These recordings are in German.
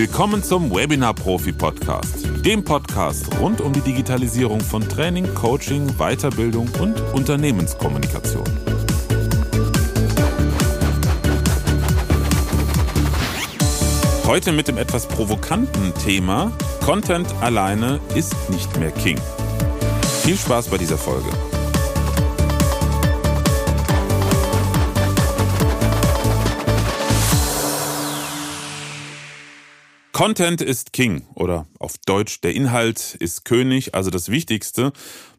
Willkommen zum Webinar Profi Podcast, dem Podcast rund um die Digitalisierung von Training, Coaching, Weiterbildung und Unternehmenskommunikation. Heute mit dem etwas provokanten Thema Content alleine ist nicht mehr King. Viel Spaß bei dieser Folge. Content ist King oder auf Deutsch der Inhalt ist König, also das Wichtigste.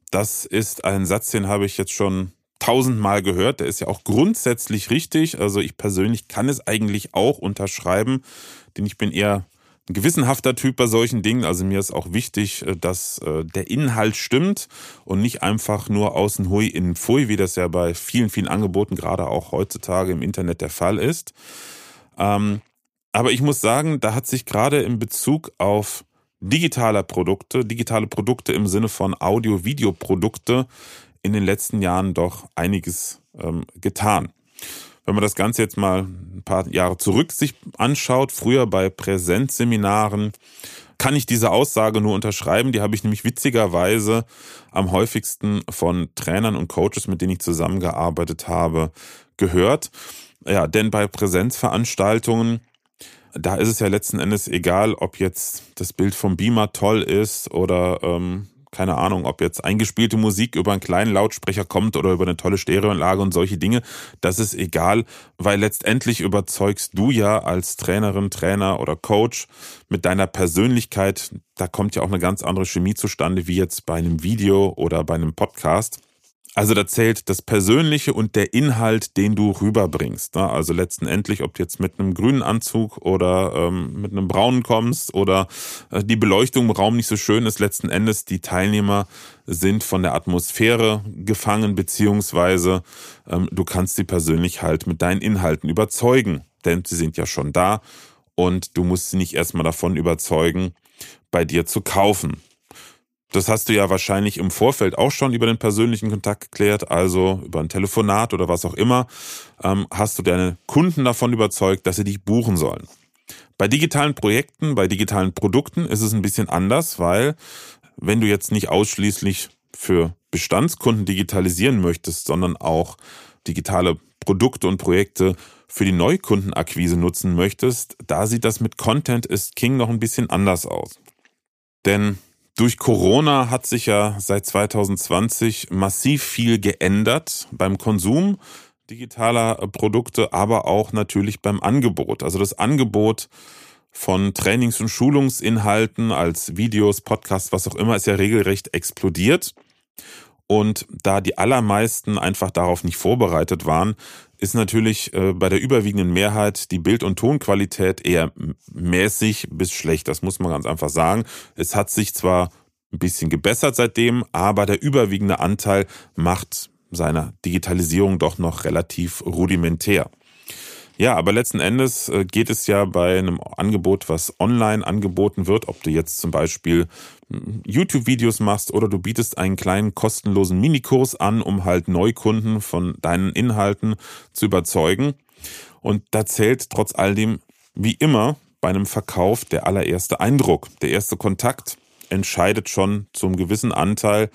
Das ist ein Satz, den habe ich jetzt schon tausendmal gehört. Der ist ja auch grundsätzlich richtig. Also ich persönlich kann es eigentlich auch unterschreiben, denn ich bin eher ein gewissenhafter Typ bei solchen Dingen. Also mir ist auch wichtig, äh, dass äh, der Inhalt stimmt und nicht einfach nur außen hui in pfui, wie das ja bei vielen, vielen Angeboten gerade auch heutzutage im Internet der Fall ist. Ähm, aber ich muss sagen, da hat sich gerade in Bezug auf digitaler Produkte, digitale Produkte im Sinne von Audio-Video-Produkte in den letzten Jahren doch einiges ähm, getan. Wenn man das Ganze jetzt mal ein paar Jahre zurück sich anschaut, früher bei Präsenzseminaren, kann ich diese Aussage nur unterschreiben. Die habe ich nämlich witzigerweise am häufigsten von Trainern und Coaches, mit denen ich zusammengearbeitet habe, gehört. Ja, denn bei Präsenzveranstaltungen da ist es ja letzten Endes egal, ob jetzt das Bild vom Beamer toll ist oder ähm, keine Ahnung, ob jetzt eingespielte Musik über einen kleinen Lautsprecher kommt oder über eine tolle Stereoanlage und solche Dinge. Das ist egal, weil letztendlich überzeugst du ja als Trainerin, Trainer oder Coach mit deiner Persönlichkeit. Da kommt ja auch eine ganz andere Chemie zustande, wie jetzt bei einem Video oder bei einem Podcast. Also da zählt das Persönliche und der Inhalt, den du rüberbringst. Ne? Also letzten Endlich, ob du jetzt mit einem grünen Anzug oder ähm, mit einem braunen kommst oder äh, die Beleuchtung im Raum nicht so schön ist, letzten Endes die Teilnehmer sind von der Atmosphäre gefangen, beziehungsweise ähm, du kannst sie persönlich halt mit deinen Inhalten überzeugen, denn sie sind ja schon da und du musst sie nicht erstmal davon überzeugen, bei dir zu kaufen. Das hast du ja wahrscheinlich im Vorfeld auch schon über den persönlichen Kontakt geklärt, also über ein Telefonat oder was auch immer, ähm, hast du deine Kunden davon überzeugt, dass sie dich buchen sollen. Bei digitalen Projekten, bei digitalen Produkten ist es ein bisschen anders, weil wenn du jetzt nicht ausschließlich für Bestandskunden digitalisieren möchtest, sondern auch digitale Produkte und Projekte für die Neukundenakquise nutzen möchtest, da sieht das mit Content is King noch ein bisschen anders aus. Denn durch Corona hat sich ja seit 2020 massiv viel geändert beim Konsum digitaler Produkte, aber auch natürlich beim Angebot. Also das Angebot von Trainings- und Schulungsinhalten als Videos, Podcasts, was auch immer, ist ja regelrecht explodiert. Und da die allermeisten einfach darauf nicht vorbereitet waren, ist natürlich äh, bei der überwiegenden Mehrheit die Bild- und Tonqualität eher mäßig bis schlecht. Das muss man ganz einfach sagen. Es hat sich zwar ein bisschen gebessert seitdem, aber der überwiegende Anteil macht seiner Digitalisierung doch noch relativ rudimentär. Ja, aber letzten Endes äh, geht es ja bei einem Angebot, was online angeboten wird, ob du jetzt zum Beispiel hm, YouTube-Videos machst oder du bietest einen kleinen kostenlosen Minikurs an, um halt Neukunden von deinen Inhalten zu überzeugen. Und da zählt trotz all dem wie immer bei einem Verkauf der allererste Eindruck, der erste Kontakt entscheidet schon zum gewissen Anteil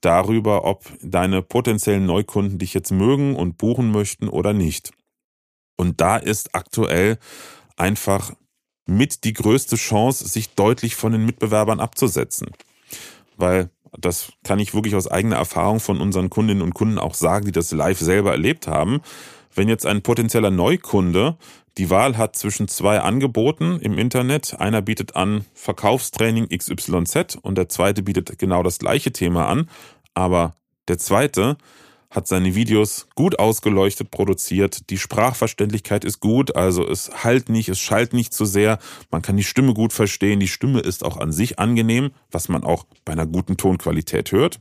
darüber, ob deine potenziellen Neukunden dich jetzt mögen und buchen möchten oder nicht. Und da ist aktuell einfach mit die größte Chance, sich deutlich von den Mitbewerbern abzusetzen. Weil das kann ich wirklich aus eigener Erfahrung von unseren Kundinnen und Kunden auch sagen, die das live selber erlebt haben. Wenn jetzt ein potenzieller Neukunde die Wahl hat zwischen zwei Angeboten im Internet, einer bietet an Verkaufstraining XYZ und der zweite bietet genau das gleiche Thema an, aber der zweite hat seine Videos gut ausgeleuchtet produziert. Die Sprachverständlichkeit ist gut, also es halt nicht, es schallt nicht zu sehr. Man kann die Stimme gut verstehen. Die Stimme ist auch an sich angenehm, was man auch bei einer guten Tonqualität hört.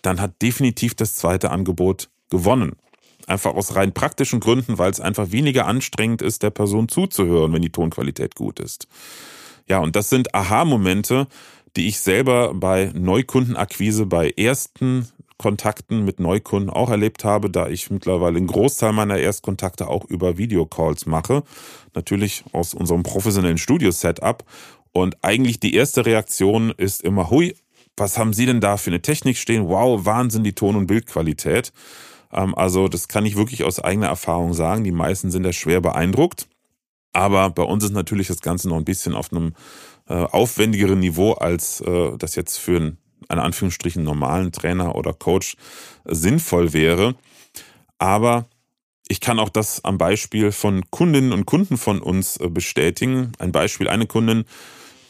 Dann hat definitiv das zweite Angebot gewonnen. Einfach aus rein praktischen Gründen, weil es einfach weniger anstrengend ist, der Person zuzuhören, wenn die Tonqualität gut ist. Ja, und das sind Aha-Momente, die ich selber bei Neukundenakquise bei ersten Erstkontakten mit Neukunden auch erlebt habe, da ich mittlerweile einen Großteil meiner Erstkontakte auch über Videocalls mache. Natürlich aus unserem professionellen Studio-Setup. Und eigentlich die erste Reaktion ist immer, hui, was haben Sie denn da für eine Technik stehen? Wow, Wahnsinn, die Ton- und Bildqualität. Ähm, also das kann ich wirklich aus eigener Erfahrung sagen. Die meisten sind da schwer beeindruckt. Aber bei uns ist natürlich das Ganze noch ein bisschen auf einem äh, aufwendigeren Niveau, als äh, das jetzt für einen, in Anführungsstrichen, normalen Trainer oder Coach sinnvoll wäre. Aber ich kann auch das am Beispiel von Kundinnen und Kunden von uns äh, bestätigen. Ein Beispiel, eine Kundin,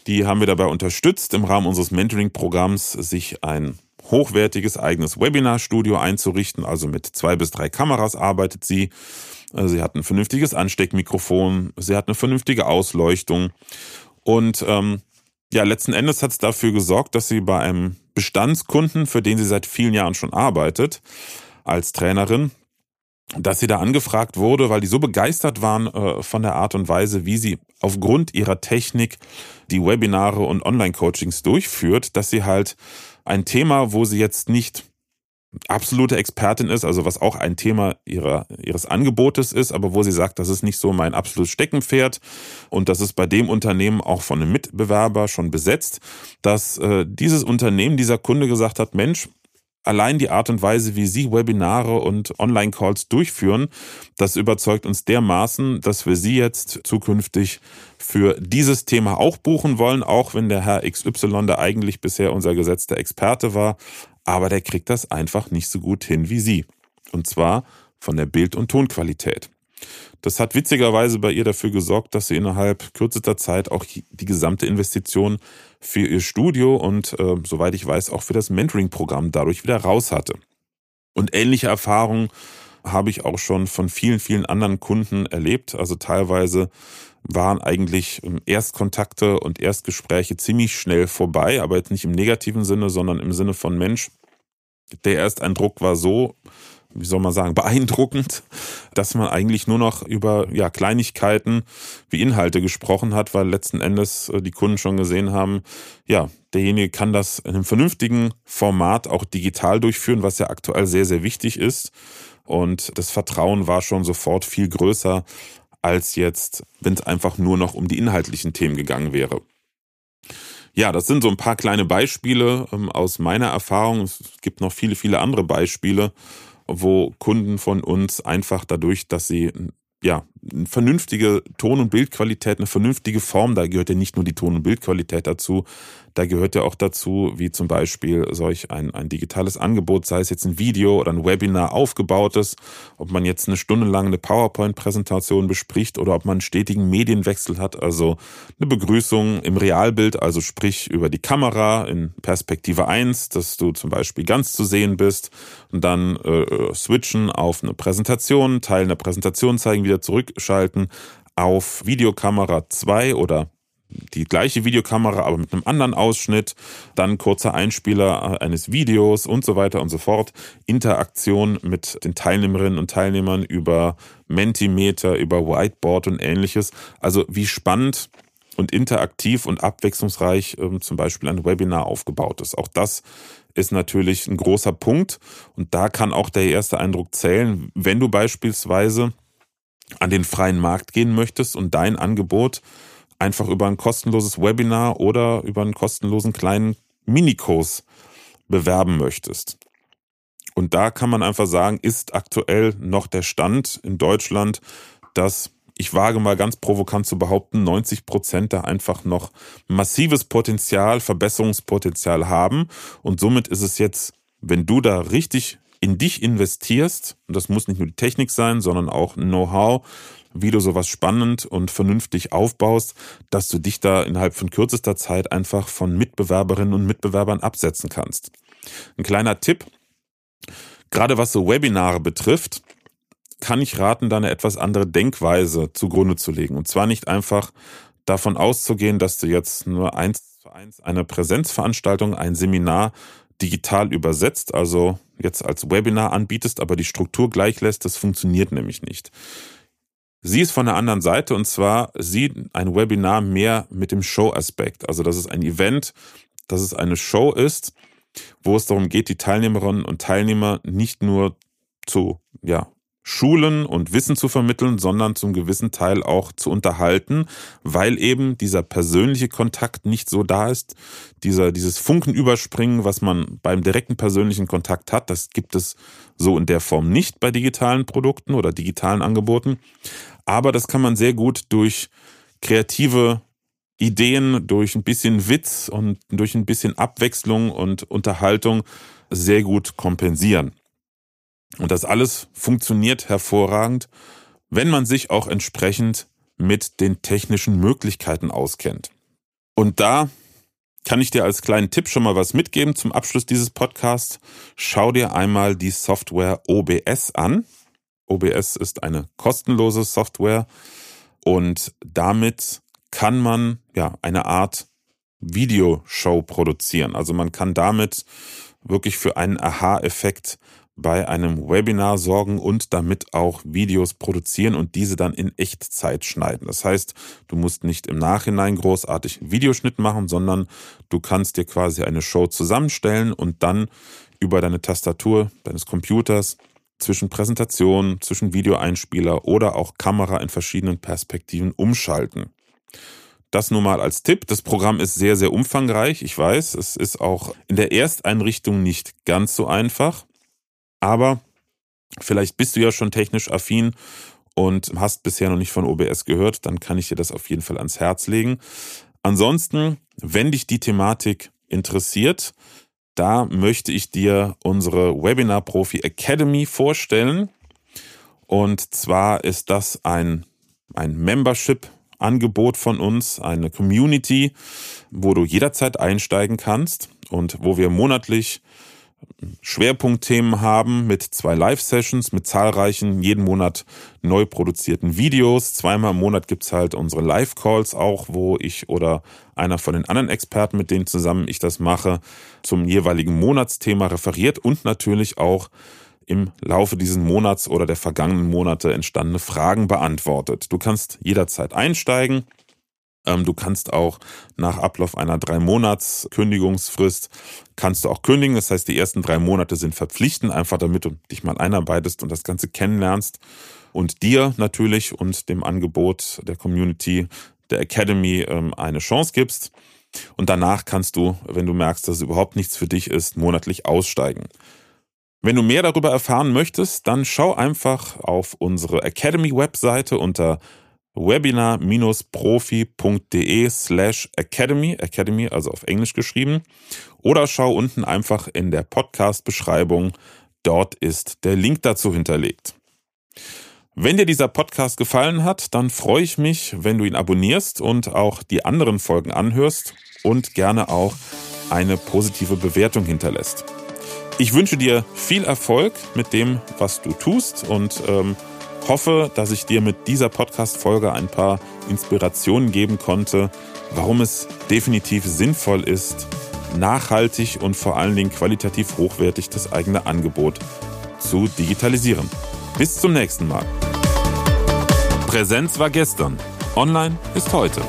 die haben wir dabei unterstützt, im Rahmen unseres Mentoring-Programms sich ein hochwertiges eigenes Webinarstudio einzurichten. Also mit zwei bis drei Kameras arbeitet sie. Äh, sie hat ein vernünftiges Ansteckmikrofon, sie hat eine vernünftige Ausleuchtung. Und ähm, ja, letzten Endes hat es dafür gesorgt, dass sie bei einem Bestandskunden, für den sie seit vielen Jahren schon arbeitet, als Trainerin, dass sie da angefragt wurde, weil die so begeistert waren äh, von der Art und Weise, wie sie aufgrund ihrer Technik die Webinare und Online-Coachings durchführt, dass sie halt ein Thema, wo sie jetzt nicht absolute Expertin ist, also was auch ein Thema ihrer, ihres Angebotes ist, aber wo sie sagt, das ist nicht so mein absolutes Steckenpferd und das ist bei dem Unternehmen auch von einem Mitbewerber schon besetzt, dass äh, dieses Unternehmen, dieser Kunde gesagt hat, Mensch, allein die Art und Weise, wie Sie Webinare und Online-Calls durchführen, das überzeugt uns dermaßen, dass wir Sie jetzt zukünftig für dieses Thema auch buchen wollen, auch wenn der Herr XY, der eigentlich bisher unser gesetzter Experte war, aber der kriegt das einfach nicht so gut hin wie Sie. Und zwar von der Bild- und Tonqualität. Das hat witzigerweise bei ihr dafür gesorgt, dass sie innerhalb kürzester Zeit auch die gesamte Investition für ihr Studio und, äh, soweit ich weiß, auch für das Mentoring-Programm dadurch wieder raus hatte. Und ähnliche Erfahrungen habe ich auch schon von vielen, vielen anderen Kunden erlebt. Also teilweise waren eigentlich ähm, Erstkontakte und Erstgespräche ziemlich schnell vorbei, aber jetzt nicht im negativen Sinne, sondern im Sinne von Mensch. Der Ersteindruck war so wie soll man sagen, beeindruckend, dass man eigentlich nur noch über ja, Kleinigkeiten wie Inhalte gesprochen hat, weil letzten Endes äh, die Kunden schon gesehen haben, ja, derjenige kann das in einem vernünftigen Format auch digital durchführen, was ja aktuell sehr, sehr wichtig ist. Und das Vertrauen war schon sofort viel größer als jetzt, wenn es einfach nur noch um die inhaltlichen Themen gegangen wäre. Ja, das sind so ein paar kleine Beispiele ähm, aus meiner Erfahrung. Es gibt noch viele, viele andere Beispiele wo Kunden von uns einfach dadurch, dass sie ja, eine vernünftige Ton- und Bildqualität, eine vernünftige Form, da gehört ja nicht nur die Ton- und Bildqualität dazu, da gehört ja auch dazu, wie zum Beispiel solch ein, ein digitales Angebot, sei es jetzt ein Video oder ein Webinar aufgebautes, ob man jetzt eine Stunde lang eine PowerPoint-Präsentation bespricht oder ob man einen stetigen Medienwechsel hat, also eine Begrüßung im Realbild, also sprich über die Kamera in Perspektive 1, dass du zum Beispiel ganz zu sehen bist und dann äh, switchen auf eine Präsentation, Teil einer Präsentation zeigen, wieder zurückschalten auf Videokamera 2 oder die gleiche Videokamera, aber mit einem anderen Ausschnitt, dann kurzer Einspieler eines Videos und so weiter und so fort. Interaktion mit den Teilnehmerinnen und Teilnehmern über Mentimeter, über Whiteboard und ähnliches. Also wie spannend und interaktiv und abwechslungsreich ähm, zum Beispiel ein Webinar aufgebaut ist. Auch das ist natürlich ein großer Punkt und da kann auch der erste Eindruck zählen, wenn du beispielsweise an den freien Markt gehen möchtest und dein Angebot einfach über ein kostenloses Webinar oder über einen kostenlosen kleinen Minikurs bewerben möchtest. Und da kann man einfach sagen, ist aktuell noch der Stand in Deutschland, dass ich wage mal ganz provokant zu behaupten, 90 Prozent da einfach noch massives Potenzial, Verbesserungspotenzial haben. Und somit ist es jetzt, wenn du da richtig in dich investierst, und das muss nicht nur die Technik sein, sondern auch Know-how, wie du sowas spannend und vernünftig aufbaust, dass du dich da innerhalb von kürzester Zeit einfach von Mitbewerberinnen und Mitbewerbern absetzen kannst. Ein kleiner Tipp, gerade was so Webinare betrifft, kann ich raten, da eine etwas andere Denkweise zugrunde zu legen. Und zwar nicht einfach davon auszugehen, dass du jetzt nur eins zu eins eine Präsenzveranstaltung, ein Seminar digital übersetzt, also jetzt als Webinar anbietest, aber die Struktur gleich lässt, das funktioniert nämlich nicht. Sie ist von der anderen Seite und zwar sieht ein Webinar mehr mit dem Show-Aspekt. Also, dass es ein Event, dass es eine Show ist wo es darum geht, die Teilnehmerinnen und Teilnehmer nicht nur zu ja, Schulen und Wissen zu vermitteln, sondern zum gewissen Teil auch zu unterhalten, weil eben dieser persönliche Kontakt nicht so da ist. Dieser, dieses Funkenüberspringen, was man beim direkten persönlichen Kontakt hat, das gibt es so in der Form nicht bei digitalen Produkten oder digitalen Angeboten. Aber das kann man sehr gut durch kreative Ideen, durch ein bisschen Witz und durch ein bisschen Abwechslung und Unterhaltung sehr gut kompensieren. Und das alles funktioniert hervorragend, wenn man sich auch entsprechend mit den technischen Möglichkeiten auskennt. Und da kann ich dir als kleinen Tipp schon mal was mitgeben zum Abschluss dieses Podcasts. Schau dir einmal die Software OBS an. OBS ist eine kostenlose Software und damit kann man ja eine Art Videoshow produzieren. Also man kann damit wirklich für einen Aha-Effekt bei einem Webinar sorgen und damit auch Videos produzieren und diese dann in Echtzeit schneiden. Das heißt, du musst nicht im Nachhinein großartig einen Videoschnitt machen, sondern du kannst dir quasi eine Show zusammenstellen und dann über deine Tastatur deines Computers zwischen Präsentation, zwischen Videoeinspieler oder auch Kamera in verschiedenen Perspektiven umschalten. Das nur mal als Tipp. Das Programm ist sehr, sehr umfangreich. Ich weiß, es ist auch in der Ersteinrichtung nicht ganz so einfach. Aber vielleicht bist du ja schon technisch affin und hast bisher noch nicht von OBS gehört, dann kann ich dir das auf jeden Fall ans Herz legen. Ansonsten, wenn dich die Thematik interessiert, da möchte ich dir unsere Webinar Profi Academy vorstellen. Und zwar ist das ein, ein Membership Angebot von uns, eine Community, wo du jederzeit einsteigen kannst und wo wir monatlich Schwerpunktthemen haben mit zwei Live-Sessions, mit zahlreichen, jeden Monat neu produzierten Videos. Zweimal im Monat gibt's halt unsere Live-Calls auch, wo ich oder einer von den anderen Experten, mit denen zusammen ich das mache, zum jeweiligen Monatsthema referiert und natürlich auch im Laufe dieses Monats oder der vergangenen Monate entstandene Fragen beantwortet. Du kannst jederzeit einsteigen. Ähm, du kannst auch nach Ablauf einer drei Monats Kündigungsfrist kannst du auch kündigen. Das heißt, die ersten drei Monate sind verpflichtend, einfach damit du dich mal einarbeitest und das Ganze kennenlernst und dir natürlich und dem Angebot der Community, der Academy ähm, eine Chance gibst. Und danach kannst du, wenn du merkst, dass es überhaupt nichts für dich ist, monatlich aussteigen. Wenn du mehr darüber erfahren möchtest, dann schau einfach auf unsere Academy-Webseite unter webinar-profi.de slash academy, academy also auf Englisch geschrieben, oder schau unten einfach in der Podcast-Beschreibung, dort ist der Link dazu hinterlegt. Wenn dir dieser Podcast gefallen hat, dann freue ich mich, wenn du ihn abonnierst und auch die anderen Folgen anhörst und gerne auch eine positive Bewertung hinterlässt. Ich wünsche dir viel Erfolg mit dem, was du tust und ähm, hoffe, dass ich dir mit dieser Podcast-Folge ein paar Inspirationen geben konnte, warum es definitiv sinnvoll ist, nachhaltig und vor allen Dingen qualitativ hochwertig das eigene Angebot zu digitalisieren. Bis zum nächsten Mal. Präsenz war gestern, online ist heute.